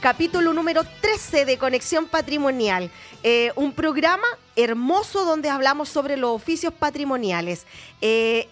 capítulo número 13 de Conexión Patrimonial, eh, un programa hermoso donde hablamos sobre los oficios patrimoniales. Eh,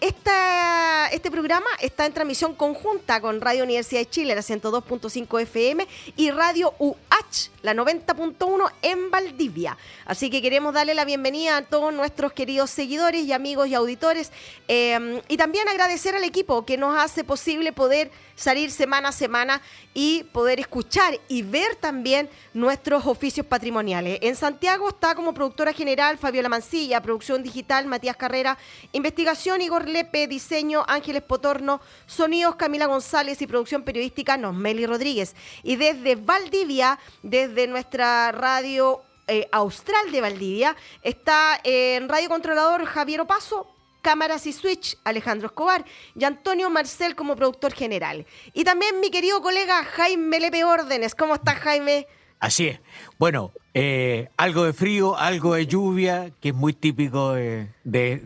este programa está en transmisión conjunta con Radio Universidad de Chile, la 102.5 FM, y Radio UH, la 90.1 en Valdivia. Así que queremos darle la bienvenida a todos nuestros queridos seguidores y amigos y auditores, eh, y también agradecer al equipo que nos hace posible poder salir semana a semana y poder escuchar y ver también nuestros oficios patrimoniales. En Santiago está como productora general Fabiola Mancilla, producción digital Matías Carrera, investigación Igor Lepe, diseño Ángeles Potorno, sonidos Camila González y producción periodística Nosmeli Rodríguez. Y desde Valdivia, desde nuestra radio eh, austral de Valdivia, está en Radio Controlador Javier Opaso, cámaras y switch, Alejandro Escobar, y Antonio Marcel como productor general. Y también mi querido colega Jaime Lepe Órdenes. ¿Cómo estás, Jaime? Así es. Bueno, eh, algo de frío, algo de lluvia, que es muy típico de,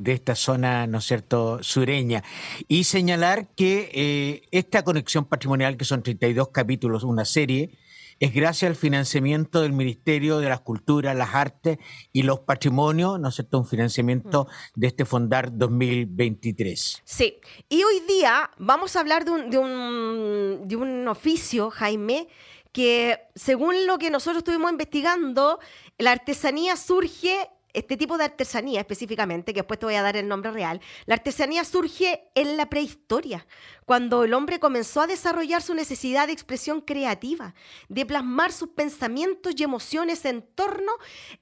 esta zona, ¿no es cierto?, sureña. Y señalar que eh, esta conexión patrimonial, que son 32 capítulos, una serie, es gracias al financiamiento del Ministerio de las Culturas, las Artes y los Patrimonios, ¿no es cierto?, un financiamiento de este Fondar 2023. Sí, y hoy día vamos a hablar de un, de un, de un oficio, Jaime, que según lo que nosotros estuvimos investigando, la artesanía surge este tipo de artesanía específicamente, que después te voy a dar el nombre real, la artesanía surge en la prehistoria, cuando el hombre comenzó a desarrollar su necesidad de expresión creativa, de plasmar sus pensamientos y emociones en torno,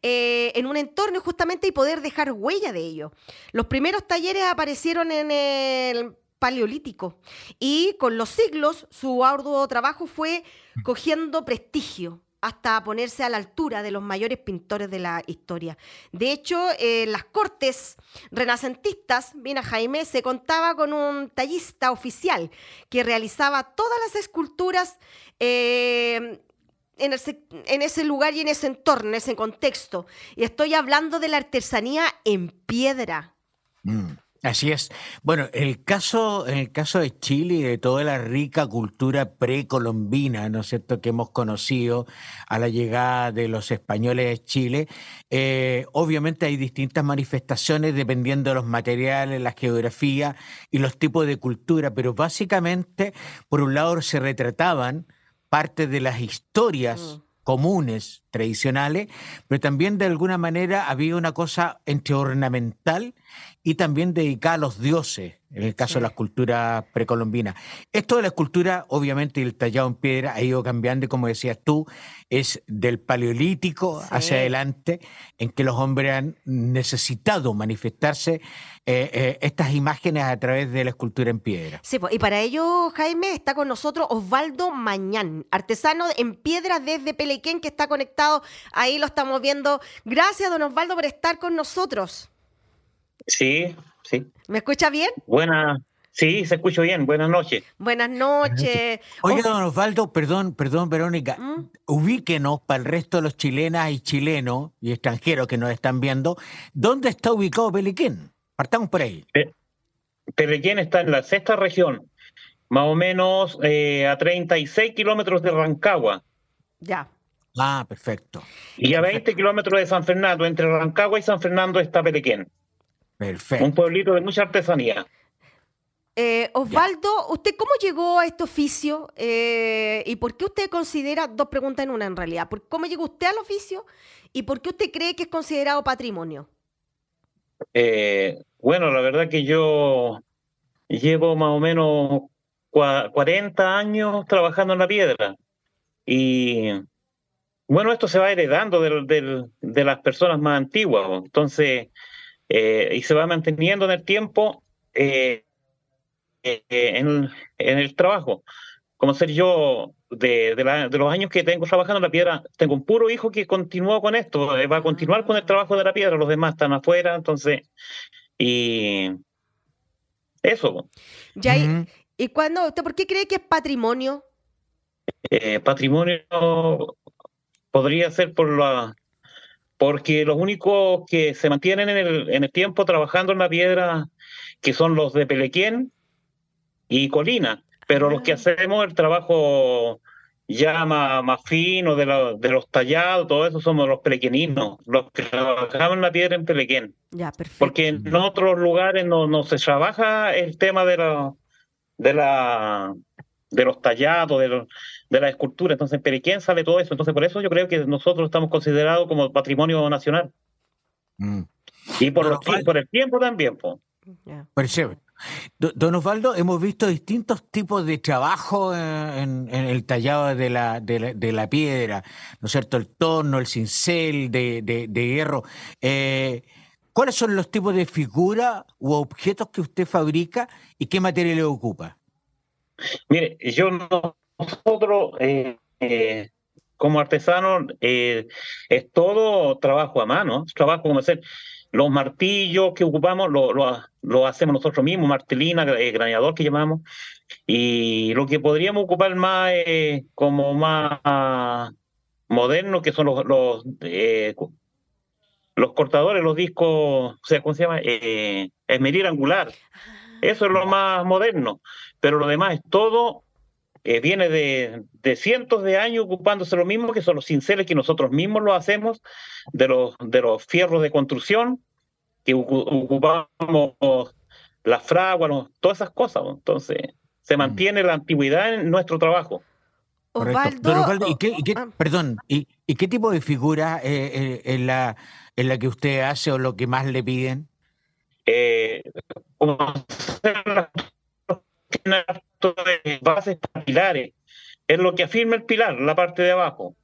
eh, en un entorno justamente y poder dejar huella de ello. Los primeros talleres aparecieron en el paleolítico. Y con los siglos su arduo trabajo fue cogiendo prestigio hasta ponerse a la altura de los mayores pintores de la historia. De hecho, en las cortes renacentistas, Mina Jaime, se contaba con un tallista oficial que realizaba todas las esculturas eh, en, ese, lugar y en ese entorno, en ese contexto. Y estoy hablando de la artesanía en piedra. Mm. Así es. Bueno, el caso, en el caso de Chile y de toda la rica cultura precolombina, ¿no es cierto?, que hemos conocido a la llegada de los españoles a Chile, eh, obviamente hay distintas manifestaciones dependiendo de los materiales, la geografía y los tipos de cultura, pero básicamente, por un lado, se retrataban parte de las historias. Mm. comunes, tradicionales, pero también de alguna manera había una cosa entre ornamental y también dedicada a los dioses, en el caso de la escultura precolombina. Esto de la escultura, obviamente, el tallado en piedra ha ido cambiando y como decías tú, es del paleolítico hacia adelante, en que los hombres han necesitado manifestarse eh, eh, estas imágenes a través de la escultura en piedra. Sí, y para ello, Jaime, está con nosotros Osvaldo Mañán, artesano en piedra desde Pelequén, que está conectado, ahí lo estamos viendo. Gracias, don Osvaldo, por estar con nosotros. Sí, sí. ¿Me escucha bien? Buena, sí, se escucha bien. Buenas noches. Buenas noches. Oiga, don Osvaldo, perdón, perdón, Verónica. ¿Mm? Ubíquenos para el resto de los chilenas y chilenos y extranjeros que nos están viendo. ¿Dónde está ubicado Peliquén? Partamos por ahí. Pelequén está en la sexta región, más o menos eh, a 36 kilómetros de Rancagua. Ya. Ah, perfecto. Y a 20 kilómetros de San Fernando, entre Rancagua y San Fernando está Pelequén. Perfecto. Un pueblito de mucha artesanía. Eh, Osvaldo, ¿usted cómo llegó a este oficio? Eh, ¿Y por qué usted considera, dos preguntas en una en realidad, ¿por cómo llegó usted al oficio y por qué usted cree que es considerado patrimonio? Eh, bueno, la verdad que yo llevo más o menos 40 años trabajando en la piedra y bueno, esto se va heredando de las personas más antiguas, entonces, y se va manteniendo en el tiempo. Eh, eh, en, el trabajo. Como ser yo, de, los años que tengo trabajando en la piedra, tengo un puro hijo que continúa con esto, eh, va a continuar con el trabajo de la piedra, los demás están afuera, entonces, y eso. Ya, ¿Y cuando usted por qué cree que es patrimonio? Eh, patrimonio podría ser por la porque los únicos que se mantienen en el, en el tiempo trabajando en la piedra, que son los de Pelequien, y Colina, pero los que ah. hacemos el trabajo ya más, fino de, de, los tallados, todo eso somos los pelequeninos, los que trabajamos la piedra en Pelequén. Ya, perfecto. Porque en otros lugares no, no se trabaja el tema de la, de la de los tallados, de, de la escultura. Entonces en Pelequén sale todo eso. Entonces por eso yo creo que nosotros estamos considerados como patrimonio nacional. Mm. Y por, los, por el tiempo también. Pues. Don Osvaldo, hemos visto distintos tipos de trabajo en, el tallado de la, de, la, piedra, ¿no es cierto? El torno, el cincel de, de hierro. Eh, ¿Cuáles son los tipos de figuras u objetos que usted fabrica y qué materiales ocupa? Mire, yo nosotros eh, eh, como artesanos es todo trabajo a mano, trabajo como hacer los martillos que ocupamos lo, hacemos nosotros mismos, martelina, eh, graneador que llamamos, y lo que podríamos ocupar más como más moderno, que son los, los, eh, los cortadores, los discos, o sea, ¿cómo se llama? Eh, angular. Ah. Eso es lo más moderno, pero lo demás es todo eh, viene de, de, cientos de años ocupándose lo mismo, que son los cinceles que nosotros mismos lo hacemos, de los, de los fierros de construcción, que ocupamos las fraguas, todas esas cosas. Entonces, se mm. mantiene la antigüedad en nuestro trabajo. Osvaldo, ¿y qué, ah. perdón, ¿y, qué tipo de figura eh, eh la, en la que usted hace o lo que más le piden? Eh, como bases pilares, es lo que afirma el pilar, la parte de abajo.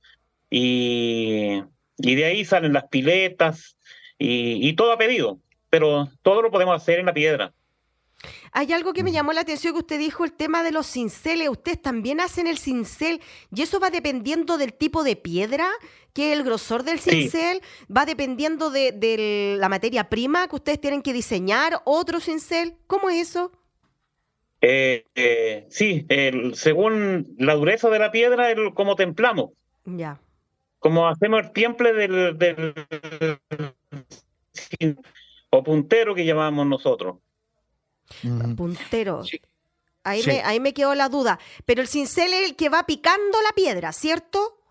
Y, y de ahí salen las piletas y, y todo a pedido, pero todo lo podemos hacer en la piedra. Hay algo que me llamó la atención que usted dijo, el tema de los cinceles. Ustedes también hacen el cincel y eso va dependiendo del tipo de piedra, que es el grosor del cincel, va dependiendo de, la materia prima que ustedes tienen que diseñar, otro cincel. ¿Cómo es eso? Eh, eh, sí, según la dureza de la piedra, el, como templamos. Ya. Como hacemos el temple del, del o puntero que llamamos nosotros. Puntero. Ahí, me, ahí me quedó la duda. Pero el cincel es el que va picando la piedra, ¿cierto?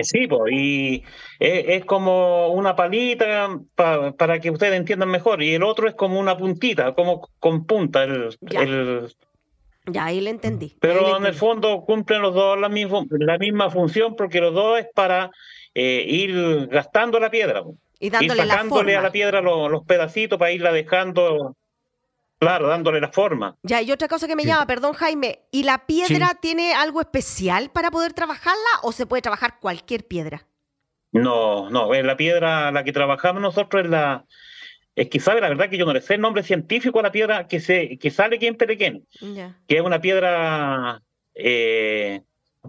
Sí, y es, como una palita para que ustedes entiendan mejor, y el otro es como una puntita, como con punta. El, ya. ahí le entendí. Pero en el fondo cumplen los dos la misma, la misma función porque los dos es para eh, ir gastando la piedra. Y dándole sacándole a la piedra los, pedacitos para irla dejando Claro, dándole la forma. Ya, y otra cosa que me llama, perdón Jaime, ¿y la piedra tiene algo especial para poder trabajarla o se puede trabajar cualquier piedra? No, no, la piedra la que trabajamos nosotros es la... Es que sabe, la verdad que yo no le sé el nombre científico a la piedra que se que sale aquí en Perequén, que es una piedra eh,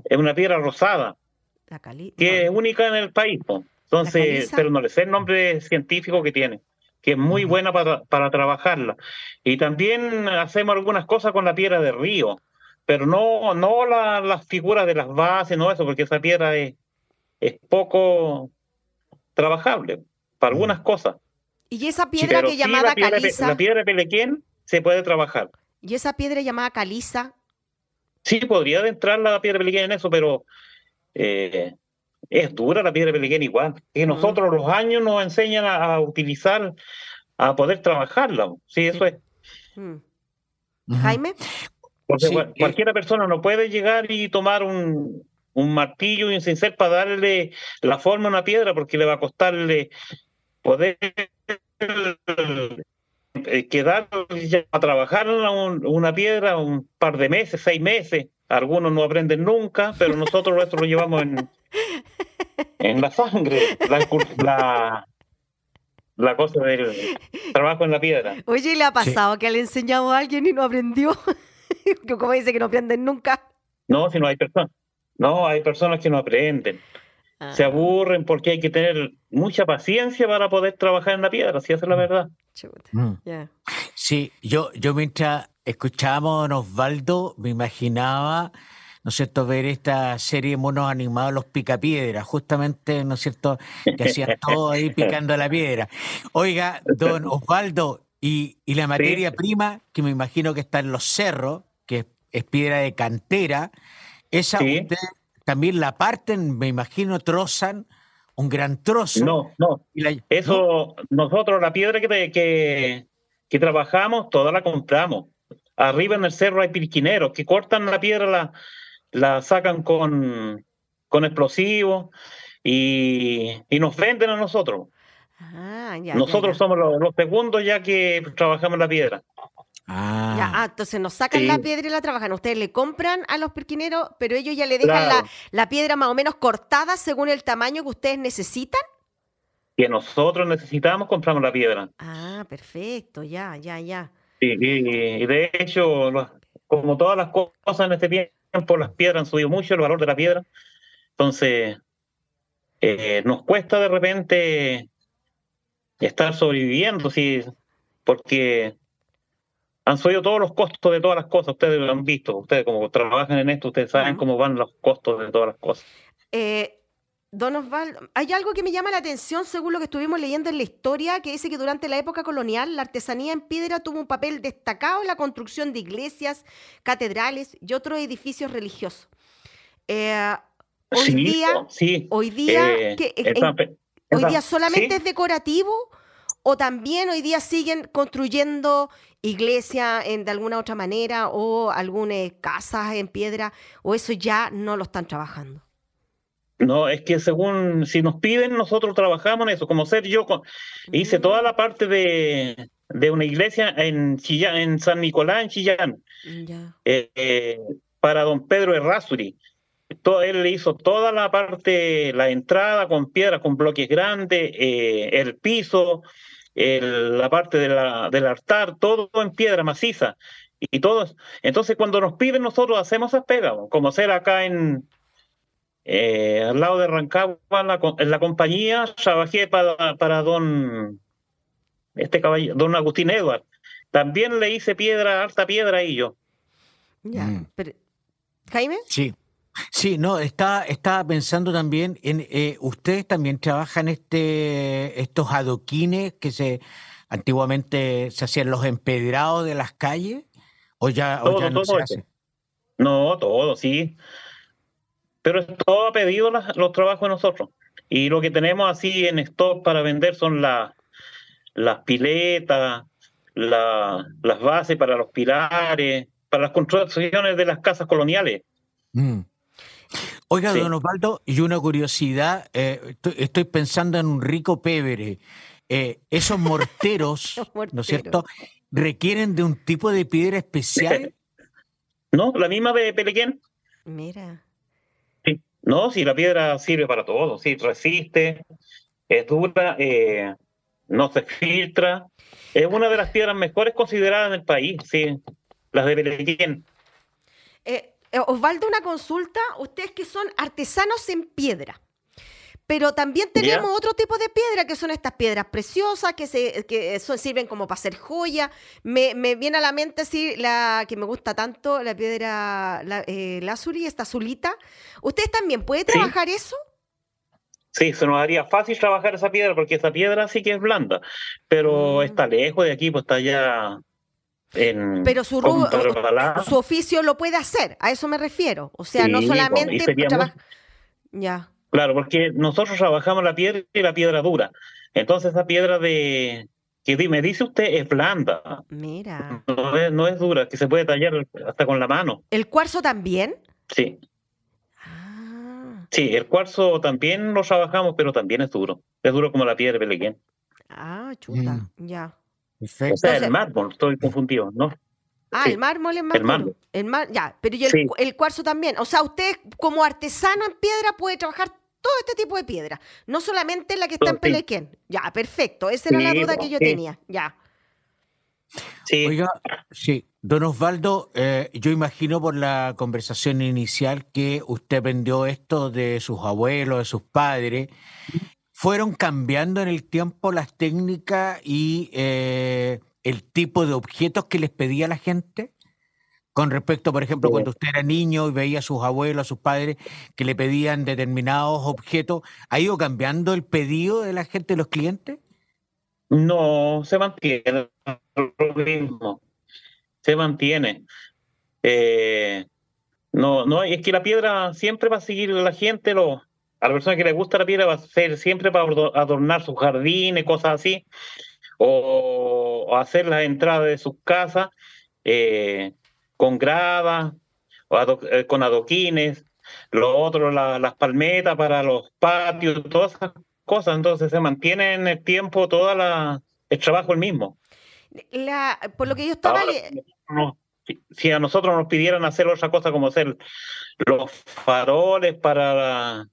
es una piedra rosada, que es única en el país. Entonces, pero no le sé el nombre científico que tiene que es muy buena para, para trabajarla. Y también hacemos algunas cosas con la piedra de río, pero no, no las figuras de las bases, no eso, porque esa piedra es, es poco trabajable para algunas cosas. ¿Y esa piedra que llamada la piedra, caliza? La piedra de Pelequén se puede trabajar. ¿Y esa piedra llamada caliza? Sí, podría entrar la piedra peliquén en eso, pero eh, es dura la piedra peliquén igual. Y nosotros los años nos enseñan a, utilizar, a poder trabajarla. Sí, eso es. Mm. Jaime. Porque eh, cualquiera persona no puede llegar y tomar un, un martillo y un cincel para darle la forma a una piedra, porque le va a costarle poder eh, quedar a trabajar una piedra un par de meses, seis meses. Algunos no aprenden nunca, pero nosotros esto lo llevamos en, en la sangre, la, la, cosa del trabajo en la piedra. Oye, ¿le ha pasado que le enseñado a alguien y no aprendió? Como dice que no aprenden nunca. No, si no hay personas. No, hay personas que no aprenden. Se ah. aburren porque hay que tener mucha paciencia para poder trabajar en la piedra, si esa es la verdad. Mm. Sí, yo, yo mientras escuchábamos a Osvaldo, me imaginaba, ¿no es cierto?, ver esta serie de monos animados, los picapiedras, justamente, ¿no es cierto?, que hacían todo ahí picando la piedra. Oiga, don Osvaldo, y, y la materia prima, que me imagino que está en los cerros, que es, piedra de cantera, esa también la parten, me imagino, trozan un gran trozo. No, no. Eso, nosotros la piedra que, que, que, trabajamos, toda la compramos. Arriba en el cerro hay pirquineros que cortan la piedra, la, la sacan con, con explosivos y, y nos venden a nosotros. Ah, nosotros somos los, los, segundos ya que trabajamos la piedra. Ah. Ya, ah, entonces nos sacan la piedra y la trabajan. Ustedes le compran a los perquineros, pero ellos ya le dejan la, la, piedra más o menos cortada según el tamaño que ustedes necesitan. Que nosotros necesitamos, compramos la piedra. Ah, perfecto, ya, ya, ya. Sí, y, de hecho, como todas las cosas en este tiempo, las piedras han subido mucho el valor de la piedra. Entonces, eh, nos cuesta de repente estar sobreviviendo, sí, porque han subido todos los costos de todas las cosas, ustedes lo han visto, ustedes como trabajan en esto, ustedes saben cómo van los costos de todas las cosas. Eh, Don Osvaldo, hay algo que me llama la atención según lo que estuvimos leyendo en la historia, que dice que durante la época colonial la artesanía en piedra tuvo un papel destacado en la construcción de iglesias, catedrales y otros edificios religiosos. Eh, hoy, día, hoy día, eh, hoy día solamente es decorativo o también hoy día siguen construyendo iglesias de alguna otra manera o algunas casas en piedra o eso ya no lo están trabajando? No, es que según si nos piden, nosotros trabajamos en eso. Como ser yo hice toda la parte de, de una iglesia en Chillán, en San Nicolás, en Chillán, eh, eh, para don Pedro Errázuri. Todo, él le hizo toda la parte, la entrada con piedra, con bloques grandes, eh, el piso, la parte de la, del altar, todo en piedra maciza. Y todos, entonces cuando nos piden nosotros hacemos esas pegas, como hacer acá en eh, al lado de Rancagua, en la, compañía, trabajé para, para don este caballero, don Agustín Edward. También le hice piedra, alta piedra y yo. Ya, mm. Jaime. Sí. Sí, no, estaba, estaba pensando también en, eh, ustedes también trabajan este, estos adoquines que se antiguamente se hacían los empedrados de las calles, o ya, no se hace. No, todo, sí. Pero es todo a pedido los, trabajos de nosotros. Y lo que tenemos así en stock para vender son las piletas, las bases para los pilares, para las construcciones de las casas coloniales. Mm. Oiga, don Osvaldo, y una curiosidad, eh, estoy, pensando en un rico pebre. Eh, esos morteros, ¿no es cierto?, requieren de un tipo de piedra especial. No, la misma de Pelequén. Mira. No, si la piedra sirve para todo, sí, resiste, es dura, eh, no se filtra. Es una de las piedras mejores consideradas en el país, sí, las de Pelequén. Eh, eh, Osvaldo, una consulta. Ustedes que son artesanos en piedra. Pero también tenemos otro tipo de piedra, que son estas piedras preciosas, que, se, que sirven como para hacer joya. Me, viene a la mente así, la que me gusta tanto, la piedra la, eh, esta azulita. ¿Ustedes también pueden trabajar eso? Sí, se nos haría fácil trabajar esa piedra, porque esa piedra sí que es blanda, pero mm. está lejos de aquí, pues está allá en Pero su, su oficio lo puede hacer, a eso me refiero. O sea, no solamente Ya. Claro, porque nosotros trabajamos la piedra y la piedra dura. Entonces esa piedra de que me dice usted es blanda. Mira. No es, no es dura, que se puede tallar hasta con la mano. ¿El cuarzo también? Sí. Ah. Sí, el cuarzo también lo trabajamos, pero también es duro. Es duro como la piedra de Pelequén. Ah, chuta, mm. ya. Perfecto. O sea, el mármol, estoy confundido, ¿no? Ah, el mármol es más el mármol. El mar, ya, pero y el, cuarzo también. O sea, usted como artesano en piedra puede trabajar todo este tipo de piedra, no solamente la que está en Pelequén. Ya, perfecto, esa era la duda que yo tenía, ya. Sí. Oiga, sí, don Osvaldo, eh, yo imagino por la conversación inicial que usted aprendió esto de sus abuelos, de sus padres. ¿Fueron cambiando en el tiempo las técnicas y eh, el tipo de objetos que les pedía la gente? Con respecto, por ejemplo, cuando usted era niño y veía a sus abuelos, a sus padres que le pedían determinados objetos, ¿ha ido cambiando el pedido de la gente, de los clientes? No, se mantiene lo mismo. Se mantiene. Eh, no, no, es que la piedra siempre va a seguir la gente, lo, a la persona que le gusta la piedra va a ser siempre para adornar sus jardines, cosas así, o, hacer las entradas de sus casas. Eh, con grava, eh, con adoquines, lo otro, las palmetas para los patios, todas esas cosas. Entonces se mantiene en el tiempo todo el trabajo el mismo. La, por lo que yo estaba... si, a nosotros nos pidieran hacer otra cosa como hacer los faroles para,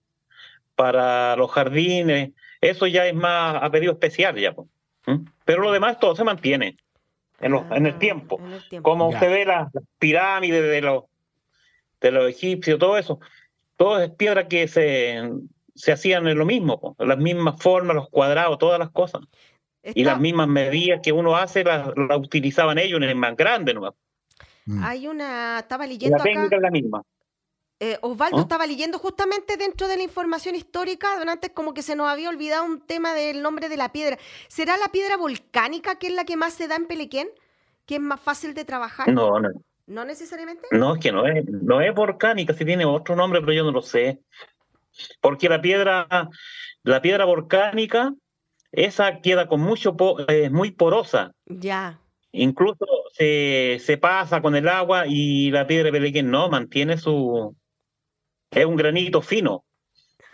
para los jardines, eso ya es más a pedido especial ya. Pero lo demás todo se mantiene en, ah, el, tiempo. Como usted ve las, pirámides de los, de los egipcios, todo eso, todo es piedra que se, se hacían en lo mismo, las mismas formas, los cuadrados, todas las cosas. Y las mismas medidas que uno hace las, utilizaban ellos en el más grande. ¿no? Hay una, estaba leyendo. La técnica es la misma. Eh, Osvaldo ¿Ah? estaba leyendo justamente dentro de la información histórica, antes como que se nos había olvidado un tema del nombre de la piedra. ¿Será la piedra volcánica que es la que más se da en Pelequén? ¿Que es más fácil de trabajar? No, no. ¿No necesariamente? No, es que no es, no es volcánica, si tiene otro nombre, pero yo no lo sé. Porque la piedra, la piedra volcánica, esa queda con mucho, eh, muy porosa. Ya. Incluso se, se, pasa con el agua y la piedra de Pelequén no, mantiene su, es un granito fino.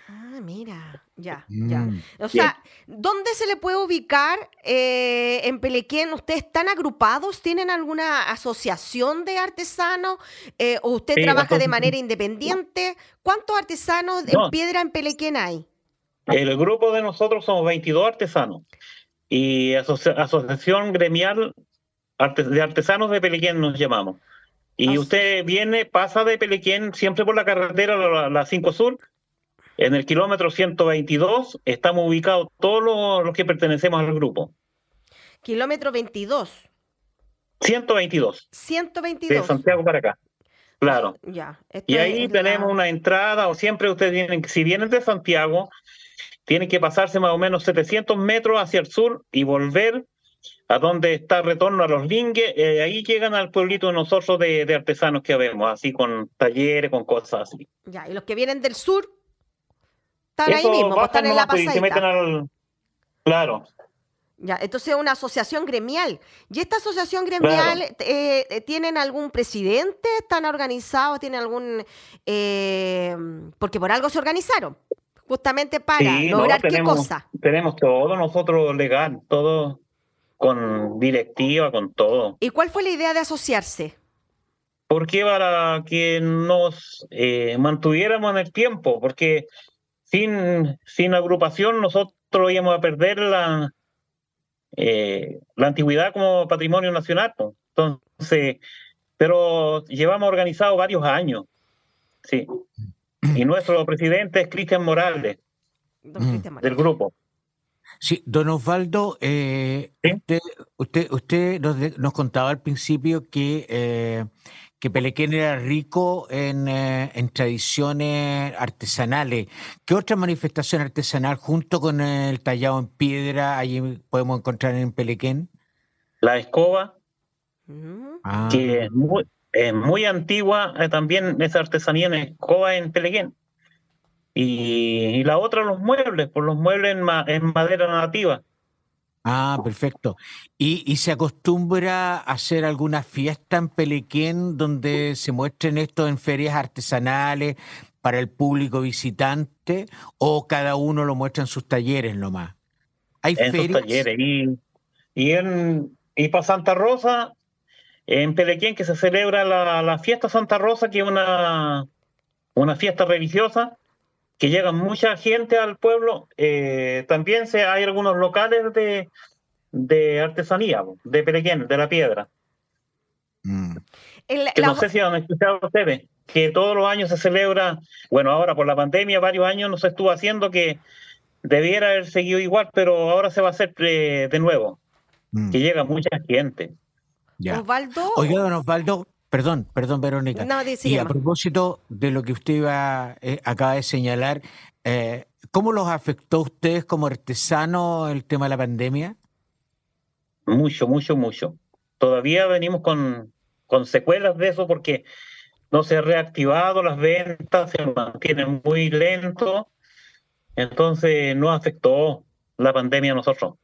Ah, mira, ya, ya. Mm. O sea, ¿dónde se le puede ubicar eh, en Pelequén? ¿Ustedes están agrupados? ¿Tienen alguna asociación de artesanos? Eh, ¿O usted trabaja de manera independiente? ¿Cuántos artesanos en piedra en Pelequén hay? El grupo de nosotros somos 22 artesanos y Asociación Gremial de Artesanos de Pelequén nos llamamos. Y usted viene, pasa de Pelequén siempre por la carretera, la, 5 Sur, en el kilómetro 122 estamos ubicados todos los, que pertenecemos al grupo. Kilómetro 22. 122. 122. De Santiago para acá. Claro. Ya. Y ahí tenemos una entrada, o siempre ustedes tienen, si vienen de Santiago, tienen que pasarse más o menos 700 metros hacia el sur y volver a donde está retorno a los lingues, eh, ahí llegan al pueblito de nosotros de, artesanos que vemos, así con talleres, con cosas así. Ya, y los que vienen del sur están ahí mismo, pues, están en la pues, pasadita. Claro. Ya, entonces es una asociación gremial. ¿Y esta asociación gremial eh, eh, tienen algún presidente? ¿Están organizados? ¿Tienen algún...? porque por algo se organizaron, justamente para lograr qué cosa. Tenemos todo nosotros legal, todo con directiva, con todo. ¿Y cuál fue la idea de asociarse? Porque para que nos eh, mantuviéramos en el tiempo, porque sin, sin agrupación nosotros íbamos a perder la, eh, la antigüedad como patrimonio nacional. Entonces, pero llevamos organizado varios años. Sí. Y nuestro presidente es Cristian Morales, Morales, del grupo. Sí, don Osvaldo, eh, usted, usted, nos, contaba al principio que, eh, que Pelequén era rico en, eh, en, tradiciones artesanales. ¿Qué otra manifestación artesanal junto con el tallado en piedra allí podemos encontrar en Pelequén? La escoba. Ah. que es muy, muy antigua eh, también esa artesanía en escoba en Peleguén. Y, la otra, los muebles, por los muebles en, en madera nativa. Ah, perfecto. ¿Y, ¿Y, se acostumbra a hacer alguna fiesta en Pelequén donde se muestren esto en ferias artesanales para el público visitante o cada uno lo muestra en sus talleres nomás? ¿Hay en ferias? Sus talleres. Y, y, en, y para Santa Rosa, en Pelequén, que se celebra la, la fiesta Santa Rosa, que es una, una fiesta religiosa que llega mucha gente al pueblo. Eh, también se, hay algunos locales de, de artesanía, de Perequén, de la piedra. Mm. que no sé si han escuchado ustedes, que todos los años se celebra, bueno, ahora por la pandemia, varios años no se estuvo haciendo que debiera haber seguido igual, pero ahora se va a hacer eh, de nuevo, mm. que llega mucha gente. Osvaldo. Oiga, don Osvaldo, Perdón, perdón, Verónica. y a propósito de lo que usted iba, eh, acaba de señalar, eh, ¿cómo los afectó a ustedes como artesanos el tema de la pandemia? Mucho, mucho, mucho. Todavía venimos con, con secuelas de eso porque no se han reactivado las ventas, se mantienen muy lento. Entonces no afectó la pandemia a nosotros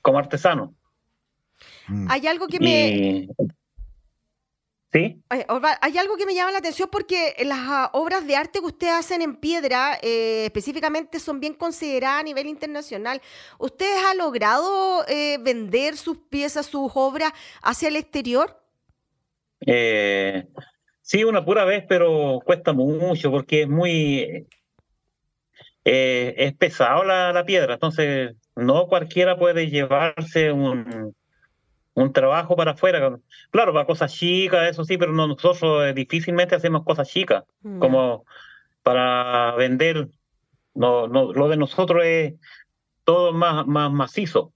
como artesanos. Hay algo que me... ¿Sí? Hay algo que me llama la atención porque las ah, obras de arte que ustedes hacen en piedra eh, específicamente son bien consideradas a nivel internacional. ¿Ustedes han logrado eh, vender sus piezas, sus obras hacia el exterior? Eh, sí, una pura vez, pero cuesta mucho porque es muy... es pesado la, la piedra, entonces no cualquiera puede llevarse un, un trabajo para afuera. Claro, para cosas chicas, eso sí, pero nosotros eh, difícilmente hacemos cosas chicas, mm. como para vender. No, no, lo de nosotros es todo más, más macizo.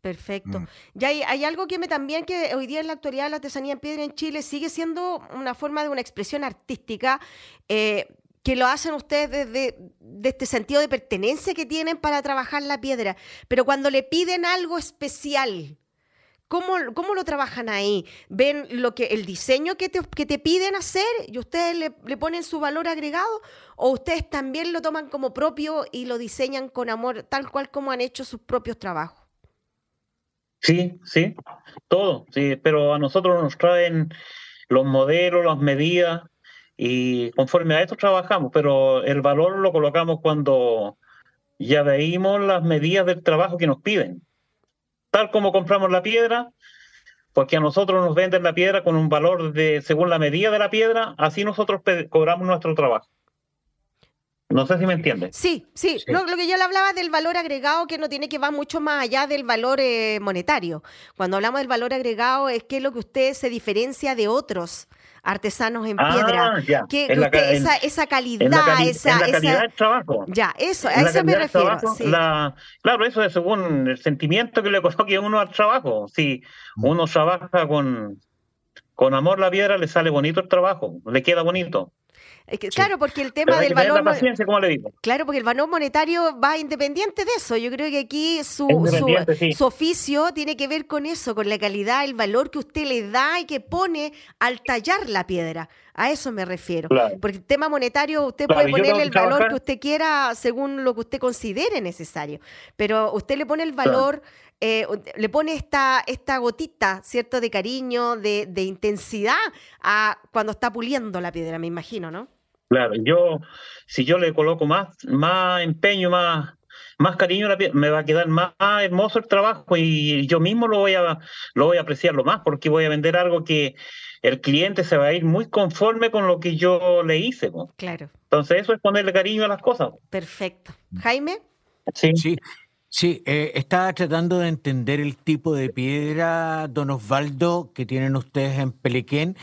Perfecto. Mm. Y hay, hay, algo que me también que hoy día en la actualidad la artesanía en piedra en Chile sigue siendo una forma de una expresión artística eh, que lo hacen ustedes desde de este sentido de pertenencia que tienen para trabajar la piedra. Pero cuando le piden algo especial, ¿Cómo, ¿Cómo, lo trabajan ahí? ¿Ven lo que el diseño que te, que te piden hacer y ustedes le, le, ponen su valor agregado? ¿O ustedes también lo toman como propio y lo diseñan con amor, tal cual como han hecho sus propios trabajos? Sí, sí, todo, sí, pero a nosotros nos traen los modelos, las medidas y conforme a esto trabajamos, pero el valor lo colocamos cuando ya veímos las medidas del trabajo que nos piden tal como compramos la piedra, porque a nosotros nos venden la piedra con un valor de según la medida de la piedra, así nosotros cobramos nuestro trabajo. No sé si me entiende. Sí, sí. lo que yo le hablaba del valor agregado que no tiene que va mucho más allá del valor eh, monetario. Cuando hablamos del valor agregado es que es lo que usted se diferencia de otros artesanos en piedra. Ah, que, esa, esa, calidad, esa, la calidad del trabajo. Ya, eso, a eso me refiero. claro, eso es según el sentimiento que le coloque uno al trabajo. Si mm. uno trabaja con, con amor la piedra, le sale bonito el trabajo, le queda bonito. Claro, porque el tema del valor. Claro, porque el valor monetario va independiente de eso. Yo creo que aquí su, su, oficio tiene que ver con eso, con la calidad, el valor que usted le da y que pone al tallar la piedra. A eso me refiero. Porque el tema monetario, usted puede ponerle el valor que usted quiera según lo que usted considere necesario. Pero usted le pone el valor. Eh, le pone esta, esta gotita, ¿cierto?, de cariño, de, de intensidad a cuando está puliendo la piedra, me imagino, ¿no? Claro, yo, si yo le coloco más, más empeño, más, más cariño, me va a quedar más, hermoso el trabajo y yo mismo lo voy a, lo voy a apreciarlo más porque voy a vender algo que el cliente se va a ir muy conforme con lo que yo le hice. Claro. Entonces eso es ponerle cariño a las cosas. Perfecto. Jaime. Sí. Sí. Sí, eh, estaba tratando de entender el tipo de piedra, don Osvaldo, que tienen ustedes en Pelequén,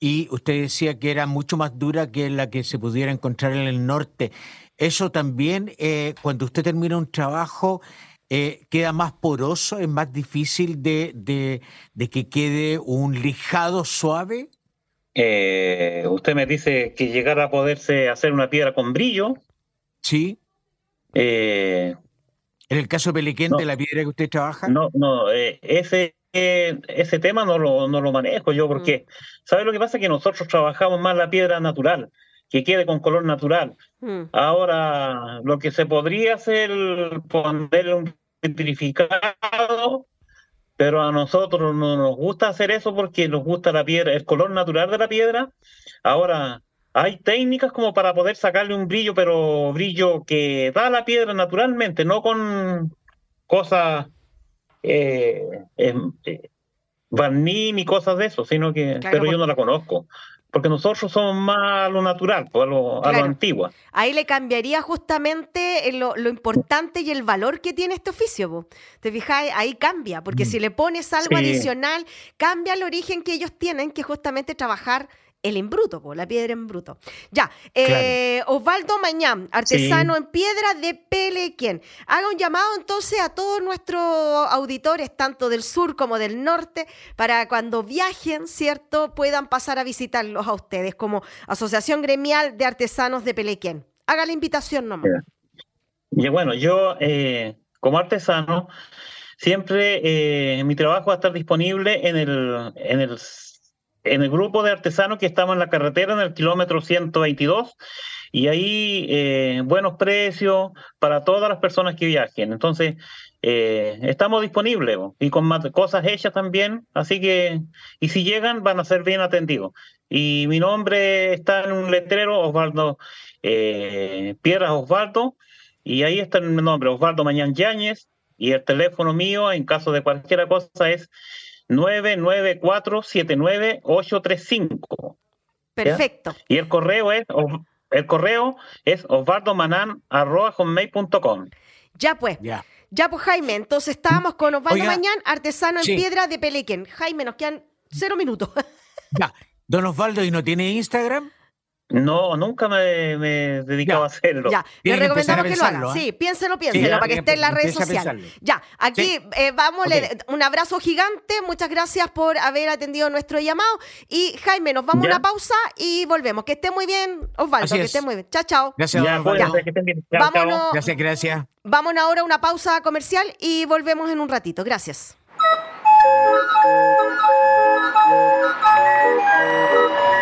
y usted decía que era mucho más dura que la que se pudiera encontrar en el norte. Eso también, eh, cuando usted termina un trabajo, eh, queda más poroso, es más difícil de, de, que quede un lijado suave. Eh, usted me dice que llegara a poderse hacer una piedra con brillo. Sí. en el caso de Pelequén, de la piedra que usted trabaja. No, no, ese ese tema no lo, no lo manejo yo, porque, mm. ¿sabes lo que pasa? Que nosotros trabajamos más la piedra natural, que quede con color natural. Mm. Ahora, lo que se podría hacer, poner un petrificado, pero a nosotros no nos gusta hacer eso porque nos gusta la piedra, el color natural de la piedra. Ahora, hay técnicas como para poder sacarle un brillo, pero brillo que da la piedra naturalmente, no con cosas eh, eh, barniz ni cosas de eso, sino que, pero yo no la conozco. Porque nosotros somos más a lo natural, pues, a lo, a lo antiguo. Ahí le cambiaría justamente lo, importante y el valor que tiene este oficio. ¿Te fijas? Ahí cambia, porque mm. si le pones algo adicional, cambia el origen que ellos tienen, que justamente trabajar el en bruto, la piedra en bruto. Ya, eh, Osvaldo Mañán, artesano en piedra de Pelequien. Haga un llamado entonces a todos nuestros auditores, tanto del sur como del norte, para cuando viajen, ¿cierto?, puedan pasar a visitarlos a ustedes como Asociación Gremial de Artesanos de Pelequien. Haga la invitación nomás. Y bueno, yo eh, como artesano, siempre eh, mi trabajo va a estar disponible en el, en el en el grupo de artesanos que estamos en la carretera en el kilómetro 122 y ahí eh, buenos precios para todas las personas que viajen. Entonces, eh, estamos disponibles y con cosas hechas también, así que, y si llegan van a ser bien atendidos. Y mi nombre está en un letrero, Osvaldo eh, Piedras Osvaldo, y ahí está mi nombre, Osvaldo Mañán Yáñez, y el teléfono mío en caso de cualquier cosa es 994-79835. Perfecto. Y el correo es el correo es osvaldomanan.com. Ya pues. Ya. Ya pues, Jaime, entonces estábamos con Osvaldo Mañán, artesano en piedra de Pelequen. Jaime, nos quedan cero minutos. ya. Don Osvaldo, ¿y no tiene Instagram? No, nunca me, me dedicado a hacerlo. Ya, le recomendamos que lo haga. ¿eh? Sí, piénselo, piénselo, para que esté en las redes sociales. Ya, aquí eh, vamos, un abrazo gigante, muchas gracias por haber atendido nuestro llamado. Y Jaime, nos vamos a una pausa y volvemos. Que esté muy bien, Osvaldo, que esté muy bien. Chao, chao. Gracias, ya, que estén bien. Vámonos, Gracias, gracias. Vámonos ahora a una pausa comercial y volvemos en un ratito. Gracias.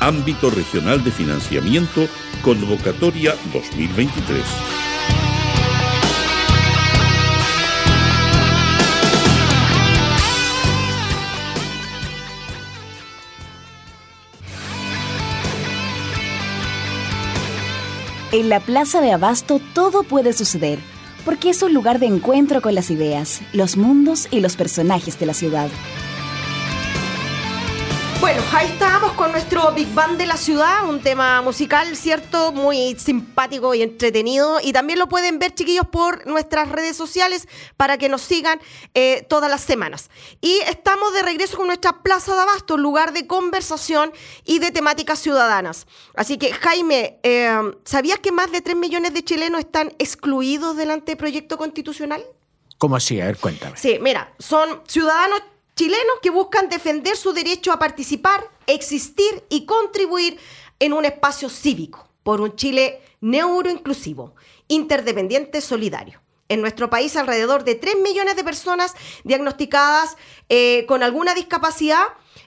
Ámbito Regional de Financiamiento, Convocatoria 2023. En la Plaza de Abasto todo puede suceder, porque es un lugar de encuentro con las ideas, los mundos y los personajes de la ciudad. Bueno, ahí estábamos con nuestro Big Band de la ciudad, un tema musical, ¿cierto? Muy simpático y entretenido. Y también lo pueden ver, chiquillos, por nuestras redes sociales para que nos sigan eh, todas las semanas. Y estamos de regreso con nuestra Plaza de Abasto, lugar de conversación y de temáticas ciudadanas. Así que, Jaime, eh, ¿sabías que más de 3 millones de chilenos están excluidos del anteproyecto constitucional? ¿Cómo así? A ver, cuéntame. Sí, mira, son ciudadanos chilenos que buscan defender su derecho a participar, existir y contribuir en un espacio cívico por un Chile neuroinclusivo, interdependiente, solidario. En nuestro país, alrededor de 3 millones de personas diagnosticadas eh, con alguna discapacidad,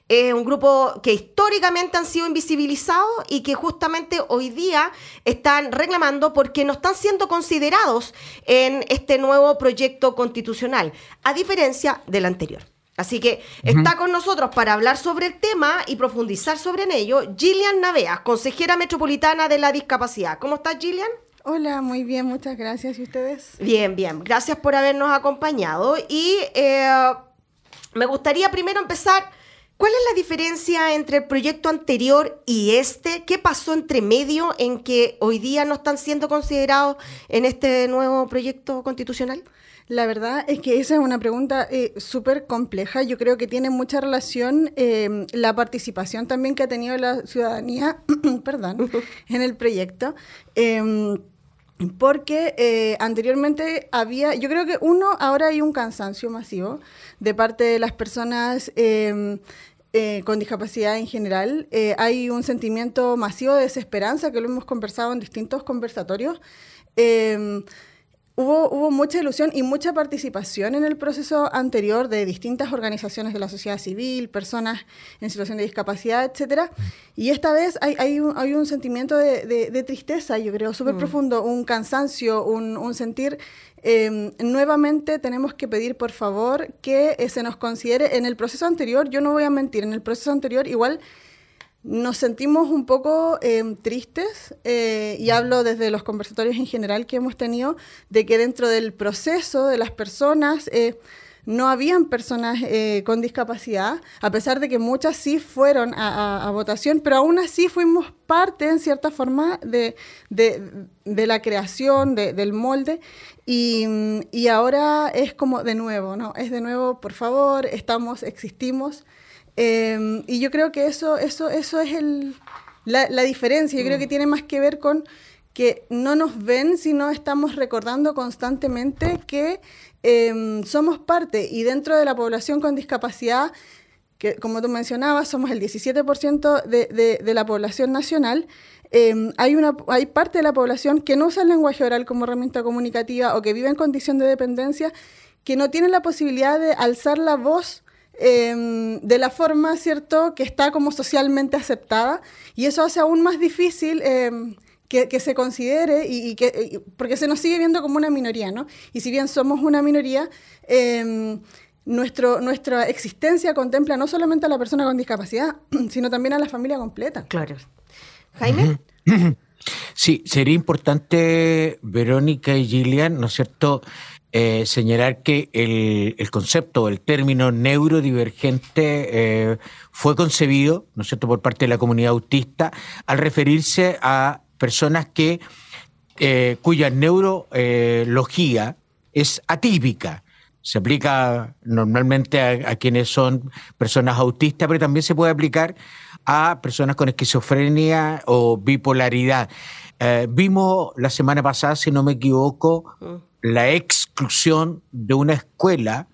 es un grupo que históricamente han sido invisibilizados y que justamente hoy día están reclamando porque no están siendo considerados en este nuevo proyecto constitucional, a diferencia del anterior. Así que está con nosotros para hablar sobre el tema y profundizar sobre ello Gillian Naveas, consejera metropolitana de la discapacidad. ¿Cómo estás, Gillian? Hola, muy bien, muchas gracias. ¿Y ustedes? Bien, bien. Gracias por habernos acompañado. Y eh, me gustaría primero empezar ¿Cuál es la diferencia entre el proyecto anterior y este? ¿Qué pasó entre medio en que hoy día no están siendo considerados en este nuevo proyecto constitucional? La verdad es que esa es una pregunta eh, súper compleja. Yo creo que tiene mucha relación eh, la participación también que ha tenido la ciudadanía, perdón, en el proyecto. Em, porque eh, anteriormente había, yo creo que uno, ahora hay un cansancio masivo de parte de las personas em, con discapacidad en general. hay un sentimiento masivo de desesperanza que lo hemos conversado en distintos conversatorios. Em, Hubo, mucha ilusión y mucha participación en el proceso anterior de distintas organizaciones de la sociedad civil, personas en situación de discapacidad, etcétera. Y esta vez hay, un, sentimiento de, tristeza, yo creo, súper mm. profundo, un cansancio, un, sentir. Em, nuevamente tenemos que pedir, por favor, que eh, se nos considere en el proceso anterior, yo no voy a mentir, en el proceso anterior igual nos sentimos un poco em, tristes, eh, y hablo desde los conversatorios en general que hemos tenido, de que dentro del proceso de las personas eh, no habían personas eh, con discapacidad, a pesar de que muchas sí fueron a, votación, pero aún así fuimos parte, en cierta forma, de, la creación, del molde, y, y ahora es como de nuevo, ¿no? Es de nuevo, por favor, estamos, existimos. Em, y yo creo que eso, eso, eso es el, la, diferencia. Yo creo que mm. tiene más que ver con que no nos ven, sino estamos recordando constantemente que em, somos parte y dentro de la población con discapacidad, que como tú mencionabas, somos el 17% de, de, la población nacional, em, hay, una, hay parte de la población que no usa el lenguaje oral como herramienta comunicativa o que vive en condición de dependencia, que no tiene la posibilidad de alzar la voz Em, de la forma, ¿cierto?, que está como socialmente aceptada. Y eso hace aún más difícil em, que, se considere, y, que, porque se nos sigue viendo como una minoría, ¿no? Y si bien somos una minoría, em, nuestro, nuestra existencia contempla no solamente a la persona con discapacidad, sino también a la familia completa. Claro. Jaime. Sí, sería importante, Verónica y Gillian, ¿no es cierto?, eh, señalar que el, el, concepto, el término neurodivergente eh, fue concebido, ¿no es cierto?, por parte de la comunidad autista al referirse a personas que eh, cuya neurología es atípica. Se aplica normalmente a, quienes son personas autistas, pero también se puede aplicar a personas con esquizofrenia o bipolaridad. vimos la semana pasada, si no me equivoco, mm la exclusión de una escuela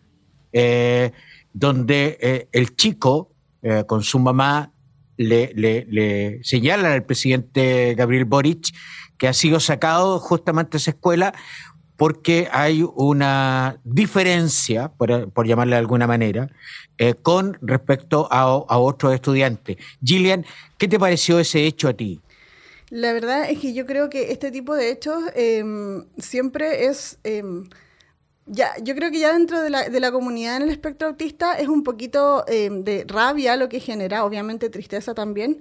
eh, donde eh, el chico eh, con su mamá le, le, al presidente Gabriel Boric que ha sido sacado justamente de esa escuela porque hay una diferencia, por, llamarle de alguna manera, con respecto a, a otros estudiantes. Gillian, ¿qué te pareció ese hecho a ti? La verdad es que yo creo que este tipo de hechos em, siempre es... Em, ya, yo creo que ya dentro de la, de la, comunidad en el espectro autista es un poquito em, de rabia lo que genera, obviamente tristeza también,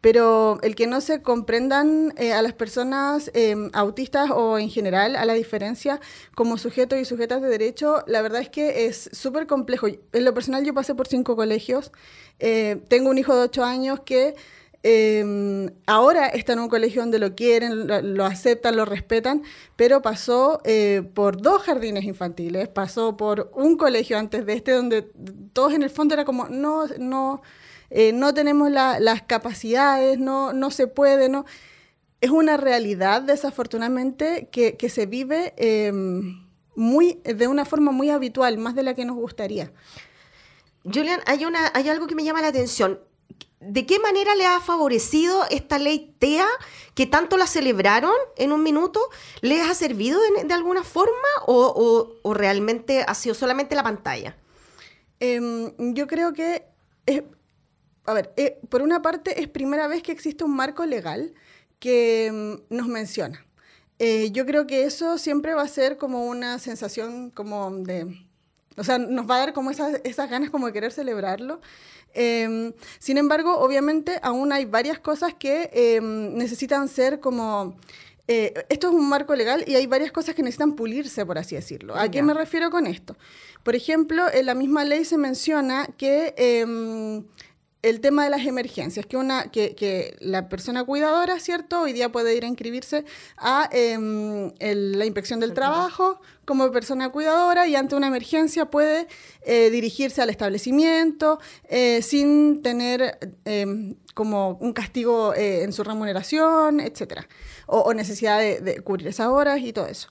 pero el que no se comprendan eh, a las personas autistas o en general a la diferencia como sujetos y sujetas de derecho, la verdad es que es súper complejo. En lo personal yo pasé por cinco colegios, eh, tengo un hijo de ocho años que Em, ahora está en un colegio donde lo quieren, lo, aceptan, lo respetan, pero pasó eh, por dos jardines infantiles, pasó por un colegio antes de este donde todos en el fondo era como, no, no, eh, no tenemos las capacidades, no, no se puede, no. Es una realidad, desafortunadamente, que, se vive em, muy, de una forma muy habitual, más de la que nos gustaría. Julian, hay, una, hay algo que me llama la atención. ¿De qué manera le ha favorecido esta ley TEA que tanto la celebraron en un minuto? ¿Les ha servido de, alguna forma o, realmente ha sido solamente la pantalla? Em, yo creo que, a ver, eh, por una parte es primera vez que existe un marco legal que em, nos menciona. Eh, yo creo que eso siempre va a ser como una sensación como de, o sea, nos va a dar como esas, esas ganas como de querer celebrarlo. Em, sin embargo, obviamente aún hay varias cosas que em, necesitan ser como esto es un marco legal y hay varias cosas que necesitan pulirse, por así decirlo. ¿A qué me refiero con esto? Por ejemplo, en la misma ley se menciona que em, el tema de las emergencias, que, una, que, que, la persona cuidadora, ¿cierto? Hoy día puede ir a inscribirse a em, la inspección del trabajo como persona cuidadora y ante una emergencia puede eh, dirigirse al establecimiento eh, sin tener em, como un castigo eh, en su remuneración, etcétera, o, necesidad de, de cubrir esas horas y todo eso.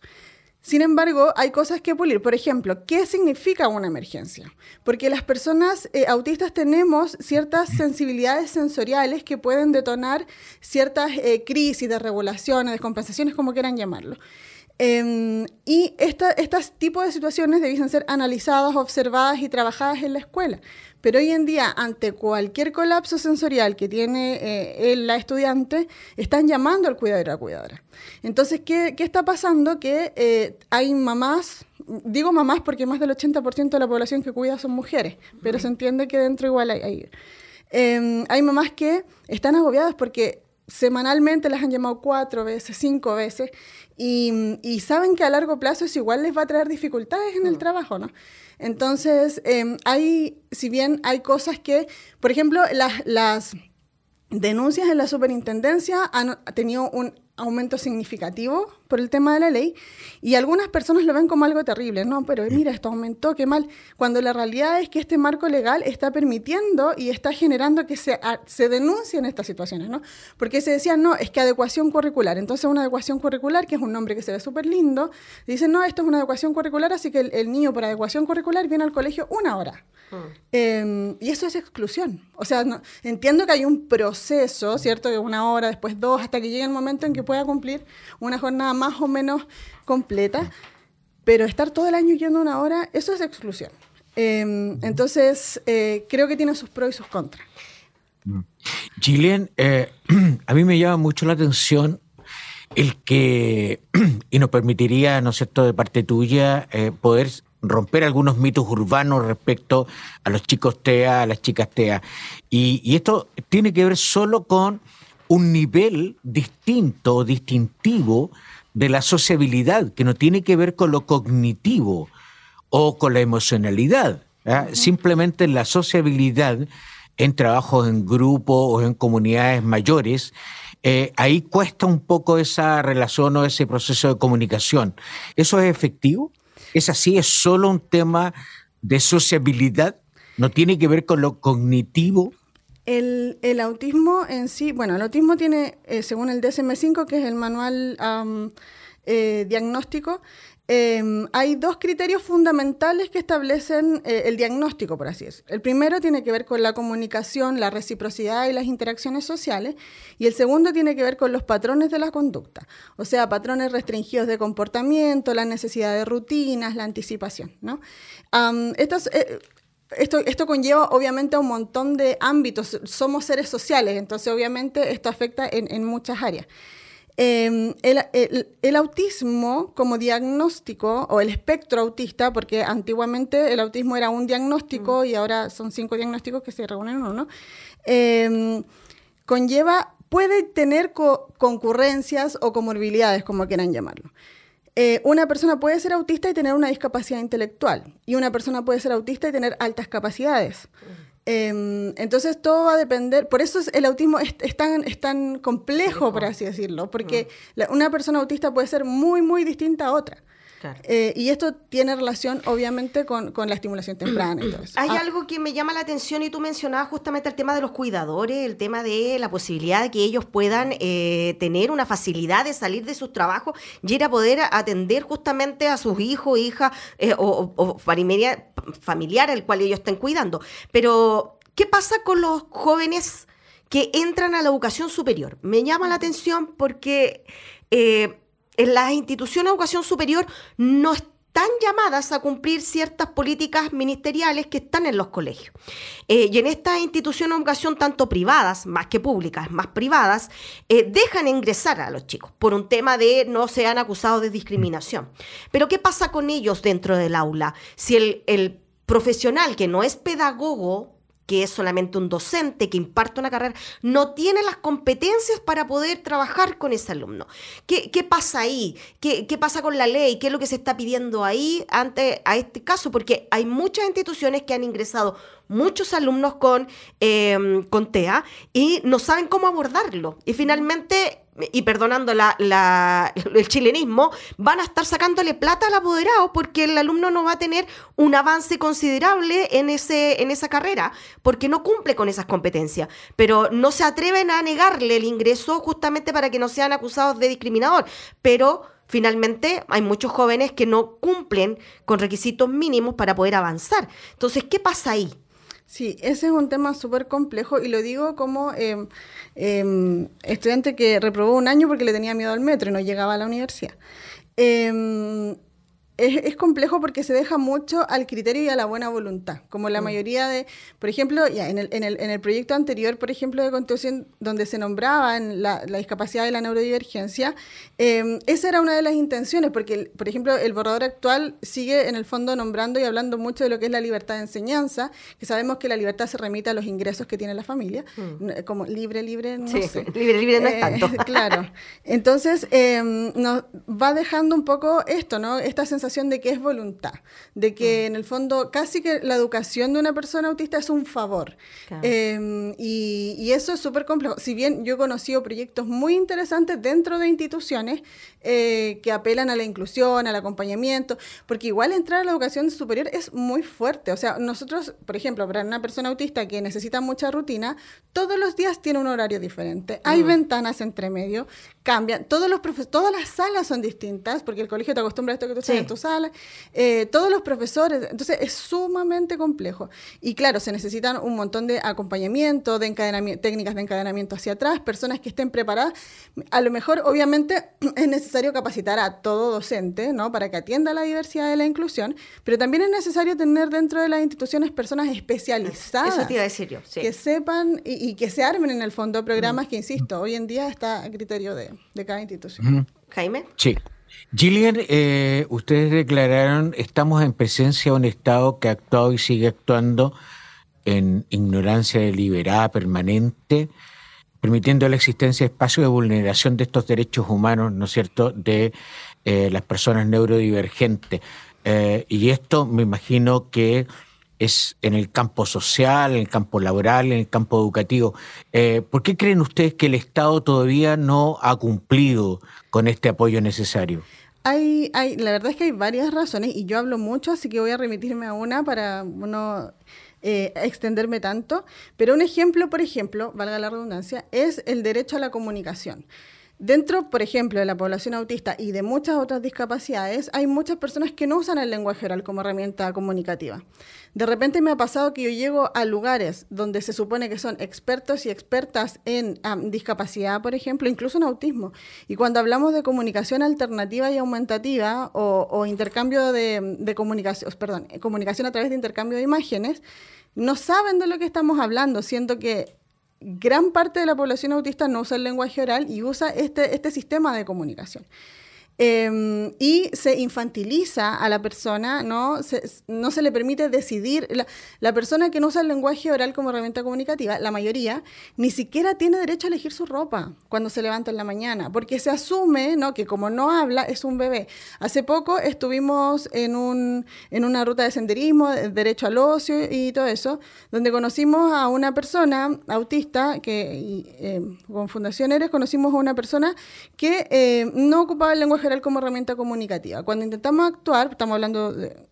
Sin embargo, hay cosas que pulir. Por ejemplo, ¿qué significa una emergencia? Porque las personas eh, autistas tenemos ciertas sensibilidades sensoriales que pueden detonar ciertas eh, crisis de regulaciones, descompensaciones, como quieran llamarlo. Em, y estos tipos de situaciones debiesen ser analizadas, observadas y trabajadas en la escuela. Pero hoy en día, ante cualquier colapso sensorial que tiene eh, la estudiante, están llamando al cuidador a la cuidadora. Entonces, ¿qué, está pasando? Que eh, hay mamás, digo mamás porque más del 80% de la población que cuida son mujeres, pero se entiende que dentro igual hay... hay, em, hay mamás que están agobiadas porque semanalmente las han llamado cuatro veces, cinco veces, y, saben que a largo plazo eso igual les va a traer dificultades en el mm. trabajo, ¿no? Entonces, em, hay, si bien hay cosas que, por ejemplo, las, las denuncias en la superintendencia han tenido un aumento significativo por el tema de la ley y algunas personas lo ven como algo terrible, no, pero mira, esto aumentó, qué mal, cuando la realidad es que este marco legal está permitiendo y está generando que se, se denuncien estas situaciones, ¿no? Porque se decía, no, es que adecuación curricular, entonces una adecuación curricular, que es un nombre que se ve súper lindo, dicen, no, esto es una adecuación curricular, así que el, niño por adecuación curricular viene al colegio una hora. Mm. Em, y eso es exclusión. O sea, entiendo que hay un proceso, ¿cierto? De una hora, después dos, hasta que llegue el momento en que pueda cumplir una jornada más o menos completa, pero estar todo el año yendo una hora, eso es exclusión. Em, entonces, eh, creo que tiene sus pros y sus contras. Gillian, eh, a mí me llama mucho la atención el que, y nos permitiría, ¿no es cierto?, de parte tuya, eh, poder romper algunos mitos urbanos respecto a los chicos TEA, a las chicas TEA. y esto tiene que ver solo con un nivel distinto, distintivo de la sociabilidad, que no tiene que ver con lo cognitivo o con la emocionalidad. Simplemente la sociabilidad en trabajos en grupo o en comunidades mayores, eh, ahí cuesta un poco esa relación o ese proceso de comunicación. ¿Eso es efectivo? ¿Es así? ¿Es solo un tema de sociabilidad? ¿No tiene que ver con lo cognitivo? El, autismo en sí, bueno, el autismo tiene, eh, según el DSM-5, que es el manual eh, diagnóstico, em, hay dos criterios fundamentales que establecen eh, el diagnóstico, por así decirlo. El primero tiene que ver con la comunicación, la reciprocidad y las interacciones sociales, y el segundo tiene que ver con los patrones de la conducta, o sea, patrones restringidos de comportamiento, la necesidad de rutinas, la anticipación. ¿no? estos, esto, esto conlleva obviamente a un montón de ámbitos. Somos seres sociales, entonces obviamente esto afecta en, muchas áreas. Em, el, autismo como diagnóstico, o el espectro autista, porque antiguamente el autismo era un diagnóstico mm. y ahora son cinco diagnósticos que se reúnen en uno, em, conlleva, puede tener concurrencias o comorbilidades, como quieran llamarlo. Eh, una persona puede ser autista y tener una discapacidad intelectual, y una persona puede ser autista y tener altas capacidades. Em, entonces todo va a depender, por eso el autismo es, tan, es tan complejo, por así decirlo, porque una persona autista puede ser muy, muy distinta a otra. Eh, y esto tiene relación, obviamente, con, la estimulación temprana y todo eso. Hay ah. algo que me llama la atención y tú mencionabas justamente el tema de los cuidadores, el tema de la posibilidad de que ellos puedan eh, tener una facilidad de salir de sus trabajos y ir a poder atender justamente a sus hijos, hijas eh, o, o familia, familiar al cual ellos estén cuidando. Pero, ¿qué pasa con los jóvenes que entran a la educación superior? Me llama la atención porque en las instituciones de educación superior no están llamadas a cumplir ciertas políticas ministeriales que están en los colegios. Eh, y en estas instituciones de educación, tanto privadas, más que públicas, más privadas, eh, dejan ingresar a los chicos por un tema de no sean acusados de discriminación. Pero ¿qué pasa con ellos dentro del aula? Si el profesional que no es pedagogo que es solamente un docente que imparte una carrera, no tiene las competencias para poder trabajar con ese alumno. ¿Qué, pasa ahí? ¿Qué, ¿Qué, pasa con la ley? ¿Qué es lo que se está pidiendo ahí ante a este caso? Porque hay muchas instituciones que han ingresado muchos alumnos con, em, con TEA y no saben cómo abordarlo. Y finalmente y perdonando la, el chilenismo, van a estar sacándole plata al apoderado porque el alumno no va a tener un avance considerable en, ese, en esa carrera, porque no cumple con esas competencias. Pero no se atreven a negarle el ingreso justamente para que no sean acusados de discriminador. Pero finalmente hay muchos jóvenes que no cumplen con requisitos mínimos para poder avanzar. Entonces, ¿qué pasa ahí? Sí, ese es un tema súper complejo y lo digo como em, em, estudiante que reprobó un año porque le tenía miedo al metro y no llegaba a la universidad. Em, es, complejo porque se deja mucho al criterio y a la buena voluntad, como la mm. mayoría de, por ejemplo, ya en, el, en, el, en el proyecto anterior, por ejemplo, de Constitución, donde se nombraba la, la discapacidad y la neurodivergencia, eh, esa era una de las intenciones, porque, por ejemplo, el borrador actual sigue en el fondo nombrando y hablando mucho de lo que es la libertad de enseñanza, que sabemos que la libertad se remite a los ingresos que tiene la familia, mm. como libre, libre, no sé. Libre, libre no es tanto. claro. Entonces, eh, nos va dejando un poco esto, ¿no? Esta sensación de que es voluntad, de que mm. en el fondo casi que la educación de una persona autista es un favor. Em, y, eso es súper complejo. Si bien yo he conocido proyectos muy interesantes dentro de instituciones eh, que apelan a la inclusión, al acompañamiento, porque igual entrar a la educación superior es muy fuerte. O sea, nosotros, por ejemplo, para una persona autista que necesita mucha rutina, todos los días tiene un horario diferente. Hay mm. ventanas entre medio, cambian. Todos los todas las salas son distintas, porque el colegio te acostumbra a esto que tú estás en tu sala, eh, todos los profesores, entonces es sumamente complejo. Y claro, se necesitan un montón de acompañamiento, de encadenamiento, técnicas de encadenamiento hacia atrás, personas que estén preparadas. A lo mejor, obviamente, es necesario capacitar a todo docente, ¿no? Para que atienda la diversidad de la inclusión, pero también es necesario tener dentro de las instituciones personas especializadas. Eso te iba a decir yo, Que sepan y, que se armen en el fondo programas que, insisto, hoy en día está a criterio de, cada institución. Jaime. Sí. Gillian, eh, ustedes declararon, estamos en presencia de un Estado que ha actuado y sigue actuando en ignorancia deliberada, permanente, permitiendo la existencia de espacios de vulneración de estos derechos humanos, ¿no es cierto?, de eh, las personas neurodivergentes. Eh, y esto me imagino que es en el campo social, en el campo laboral, en el campo educativo. ¿Por qué creen ustedes que el Estado todavía no ha cumplido con este apoyo necesario? Hay, hay, la verdad es que hay varias razones y yo hablo mucho, así que voy a remitirme a una para no eh, extenderme tanto. Pero un ejemplo, por ejemplo, valga la redundancia, es el derecho a la comunicación. Dentro, por ejemplo, de la población autista y de muchas otras discapacidades, hay muchas personas que no usan el lenguaje oral como herramienta comunicativa. De repente me ha pasado que yo llego a lugares donde se supone que son expertos y expertas en discapacidad, por ejemplo, incluso en autismo. Y cuando hablamos de comunicación alternativa y aumentativa o, intercambio de, comunicación, comunicación a través de intercambio de imágenes, no saben de lo que estamos hablando, siendo que gran parte de la población autista no usa el lenguaje oral y usa este, este sistema de comunicación. Em, y se infantiliza a la persona, ¿no? Se, no se le permite decidir. La, persona que no usa el lenguaje oral como herramienta comunicativa, la mayoría, ni siquiera tiene derecho a elegir su ropa cuando se levanta en la mañana, porque se asume ¿no? que como no habla es un bebé. Hace poco estuvimos en, un, en una ruta de senderismo, derecho al ocio y todo eso, donde conocimos a una persona autista, que eh, con Fundación Eres conocimos a una persona que eh, no ocupaba el lenguaje como herramienta comunicativa. Cuando intentamos actuar, estamos hablando de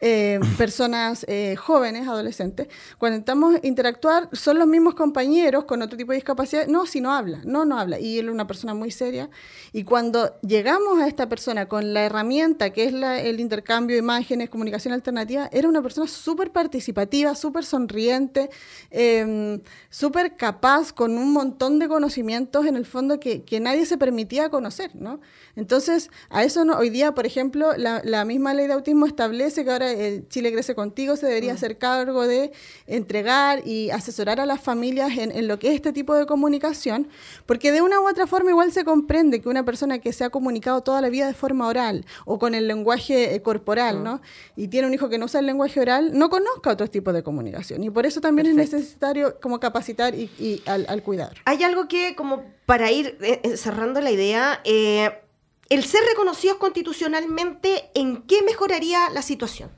eh, personas eh, jóvenes, adolescentes, cuando intentamos interactuar, son los mismos compañeros con otro tipo de discapacidad. No, si no habla, no, no habla. Y él es una persona muy seria. Y cuando llegamos a esta persona con la herramienta que es el intercambio de imágenes, comunicación alternativa, era una persona súper participativa, súper sonriente, em, súper capaz, con un montón de conocimientos en el fondo que, que nadie se permitía conocer, ¿no? Entonces, a eso no, hoy día, por ejemplo, la, la misma ley de autismo establece que ahora el Chile Crece Contigo, se debería hacer cargo de entregar y asesorar a las familias en, lo que es este tipo de comunicación, porque de una u otra forma igual se comprende que una persona que se ha comunicado toda la vida de forma oral o con el lenguaje eh, corporal. ¿no? Y tiene un hijo que no usa el lenguaje oral, no conozca otros tipos de comunicación. Y por eso también es necesario como capacitar y, al, cuidar. Hay algo que, como para ir eh, eh, cerrando la idea, el ser reconocidos constitucionalmente, ¿en qué mejoraría la situación?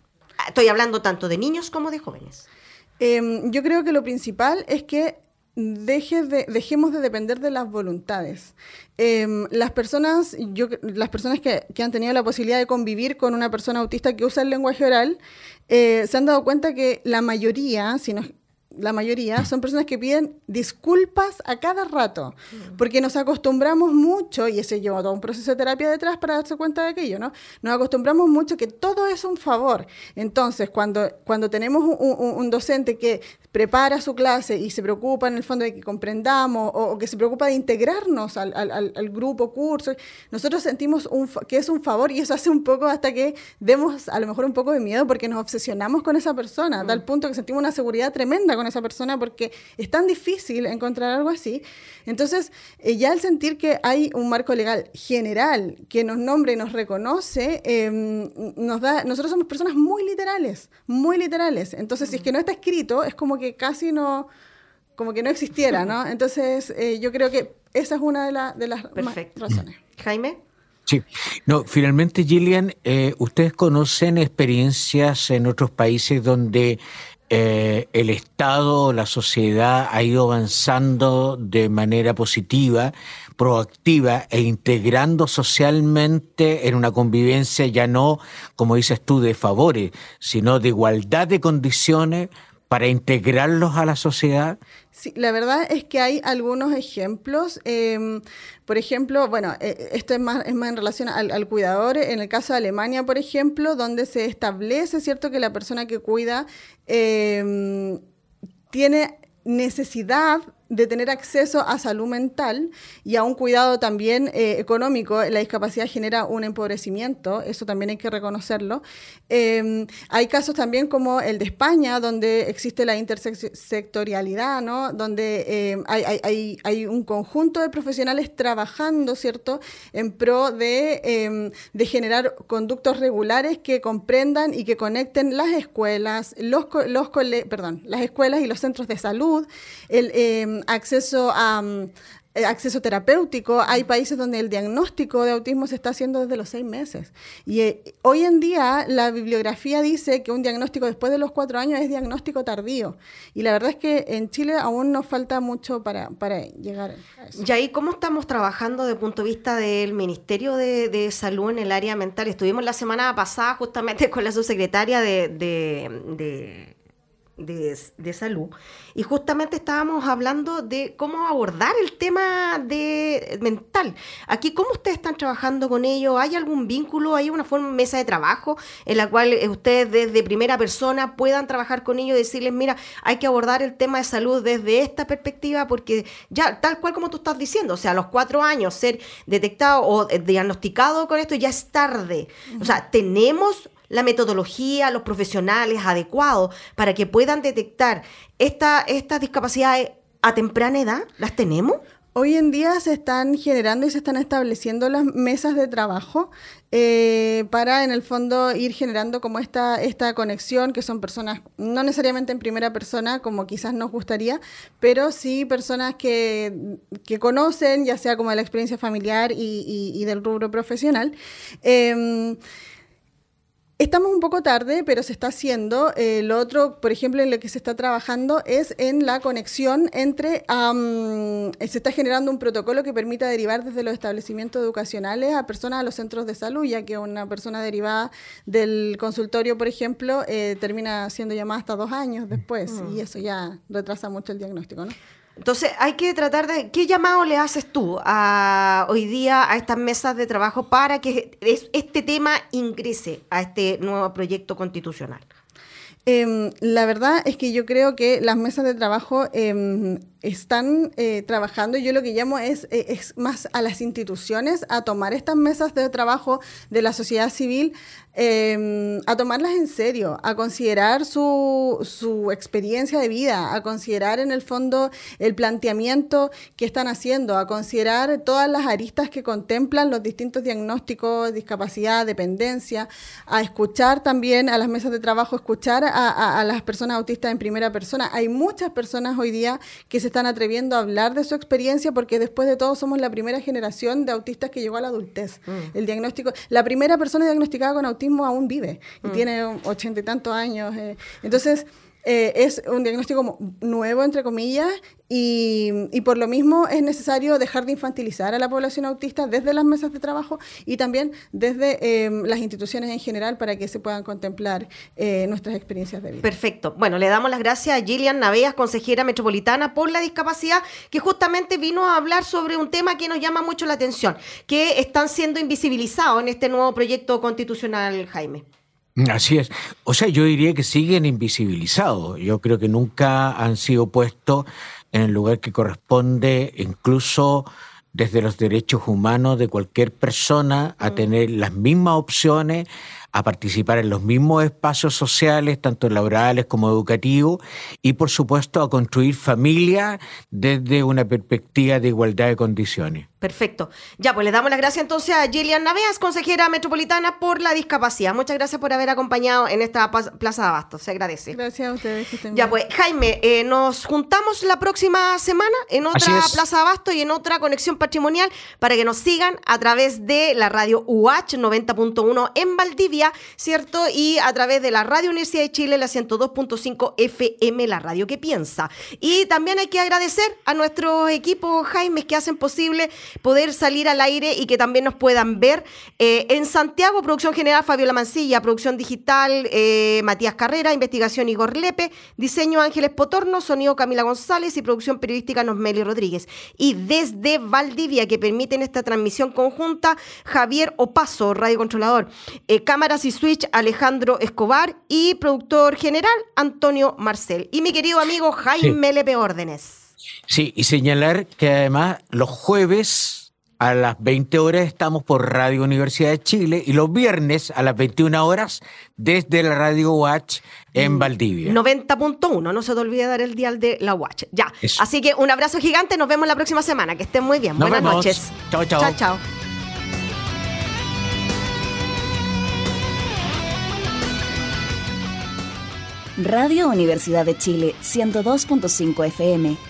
Estoy hablando tanto de niños como de jóvenes. Em, yo creo que lo principal es que deje de, dejemos de depender de las voluntades. Em, las personas, yo, las personas que, han tenido la posibilidad de convivir con una persona autista que usa el lenguaje oral, eh, se han dado cuenta que la mayoría, si no, la mayoría, son personas que piden disculpas a cada rato, porque nos acostumbramos mucho, y ese lleva todo un proceso de terapia detrás para darse cuenta de aquello, ¿no? Nos acostumbramos mucho que todo es un favor. Entonces, cuando, cuando tenemos un docente que prepara su clase y se preocupa en el fondo de que comprendamos o, que se preocupa de integrarnos al, al, grupo, curso, nosotros sentimos un, que es un favor y eso hace un poco hasta que demos a lo mejor un poco de miedo porque nos obsesionamos con esa persona, a tal mm. punto que sentimos una seguridad tremenda con esa persona porque es tan difícil encontrar algo así. Entonces, eh, ya al sentir que hay un marco legal general que nos nombre y nos reconoce, em, nos da, nosotros somos personas muy literales, muy literales. Entonces, si es que no está escrito, es como que casi no, como que no existiera, ¿no? Entonces, eh, yo creo que esa es una de, de las razones. Jaime. Sí, no, finalmente, Gillian, eh, ¿ustedes conocen experiencias en otros países donde eh, el Estado, la sociedad ha ido avanzando de manera positiva, proactiva e integrando socialmente en una convivencia ya no, como dices tú, de favores, sino de igualdad de condiciones para integrarlos a la sociedad? Sí, la verdad es que hay algunos ejemplos. Em, por ejemplo, bueno, eh, esto es más, es más en relación al, cuidador. En el caso de Alemania, por ejemplo, donde se establece, ¿cierto?, que la persona que cuida em, tiene necesidad de tener acceso a salud mental y a un cuidado también eh, económico. La discapacidad genera un empobrecimiento, eso también hay que reconocerlo. Em, hay casos también como el de España, donde existe la intersectorialidad, ¿no? donde em, hay, hay, un conjunto de profesionales trabajando, ¿cierto?, en pro de, em, de generar conductos regulares que comprendan y que conecten las escuelas, los, los perdón, las escuelas y los centros de salud, acceso a, eh, acceso terapéutico. Hay países donde el diagnóstico de autismo se está haciendo desde los seis meses. Y eh, hoy en día la bibliografía dice que un diagnóstico después de los cuatro años es diagnóstico tardío. Y la verdad es que en Chile aún nos falta mucho para, para llegar a eso. Y ahí, ¿cómo estamos trabajando desde el punto de vista del Ministerio de, Salud en el área mental? Estuvimos la semana pasada justamente con la subsecretaria de de, salud y justamente estábamos hablando de cómo abordar el tema de mental. Aquí, ¿cómo ustedes están trabajando con ello? ¿Hay algún vínculo? ¿Hay una forma, mesa de trabajo en la cual eh, ustedes desde primera persona puedan trabajar con ellos y decirles, mira, hay que abordar el tema de salud desde esta perspectiva porque ya, tal cual como tú estás diciendo, o sea, a los cuatro años ser detectado o eh, diagnosticado con esto ya es tarde. O sea, tenemos la metodología, los profesionales adecuados para que puedan detectar esta, estas discapacidades a temprana edad? ¿Las tenemos? Hoy en día se están generando y se están estableciendo las mesas de trabajo eh, para, en el fondo, ir generando como esta, esta conexión, que son personas, no necesariamente en primera persona, como quizás nos gustaría, pero sí personas que, que conocen, ya sea como de la experiencia familiar y, del rubro profesional. Eh, Estamos un poco tarde, pero se está haciendo. Eh, lo otro, por ejemplo, en lo que se está trabajando es en la conexión entre... se está generando un protocolo que permita derivar desde los establecimientos educacionales a personas a los centros de salud, ya que una persona derivada del consultorio, por ejemplo, eh, termina siendo llamada hasta dos años después, mm. y eso ya retrasa mucho el diagnóstico, ¿no? Entonces hay que tratar de... ¿Qué llamado le haces tú hoy día a estas mesas de trabajo para que este tema ingrese a este nuevo proyecto constitucional? Em, la verdad es que yo creo que las mesas de trabajo em, están eh, trabajando, yo lo que llamo es, eh, es más a las instituciones a tomar estas mesas de trabajo de la sociedad civil Em, a tomarlas en serio, a considerar su, su, experiencia de vida, a considerar en el fondo el planteamiento que están haciendo, a considerar todas las aristas que contemplan los distintos diagnósticos, discapacidad, dependencia, a escuchar también a las mesas de trabajo, escuchar a, a las personas autistas en primera persona. Hay muchas personas hoy día que se están atreviendo a hablar de su experiencia porque después de todo somos la primera generación de autistas que llegó a la adultez. Mm. El diagnóstico, la primera persona diagnosticada con autismo aún vive y mm. tiene ochenta y tantos años. Eh. Entonces, eh, es un diagnóstico nuevo, entre comillas, y, por lo mismo es necesario dejar de infantilizar a la población autista desde las mesas de trabajo y también desde em, las instituciones en general para que se puedan contemplar eh, nuestras experiencias de vida. Perfecto. Bueno, le damos las gracias a Gillian Naveas, consejera metropolitana por la discapacidad, que justamente vino a hablar sobre un tema que nos llama mucho la atención, que están siendo invisibilizados en este nuevo proyecto constitucional, Jaime. Así es. O sea, yo diría que siguen invisibilizados. Yo creo que nunca han sido puestos en el lugar que corresponde, incluso desde los derechos humanos de cualquier persona, a mm. tener las mismas opciones, a participar en los mismos espacios sociales, tanto laborales como educativos, y por supuesto a construir familia desde una perspectiva de igualdad de condiciones. Perfecto. Ya, pues le damos las gracias entonces a Gillian Naveas, consejera metropolitana por la discapacidad. Muchas gracias por haber acompañado en esta Plaza de Abasto. Se agradece. Gracias a ustedes. ya, pues Jaime, eh, nos juntamos la próxima semana en otra Plaza de Abasto y en otra conexión patrimonial para que nos sigan a través de la radio UH 90.1 en Valdivia, ¿cierto? Y a través de la Radio Universidad de Chile, la 102.5 FM, la radio que piensa. Y también hay que agradecer a nuestros equipos, Jaime, que hacen posible poder salir al aire y que también nos puedan ver. Eh, en Santiago, producción general Fabiola Mancilla, producción digital eh, Matías Carrera, investigación Igor Lepe, diseño Ángeles Potorno, sonido Camila González y producción periodística Nosmeli Rodríguez. Y desde Valdivia, que permiten esta transmisión conjunta, Javier Opaso, radio controlador, eh, cámaras y switch Alejandro Escobar y productor general Antonio Marcel. Y mi querido amigo Jaime Lepe Órdenes. Sí, y señalar que además los jueves a las 20 horas estamos por Radio Universidad de Chile y los viernes a las 21 horas desde la Radio Watch en mm, Valdivia. 90.1, no se te olvide dar el dial de la Watch. Ya. Así que un abrazo gigante, nos vemos la próxima semana. Que estén muy bien. Buenas noches. Chao, chao. Chao, chao. Radio Universidad de Chile 102.5 FM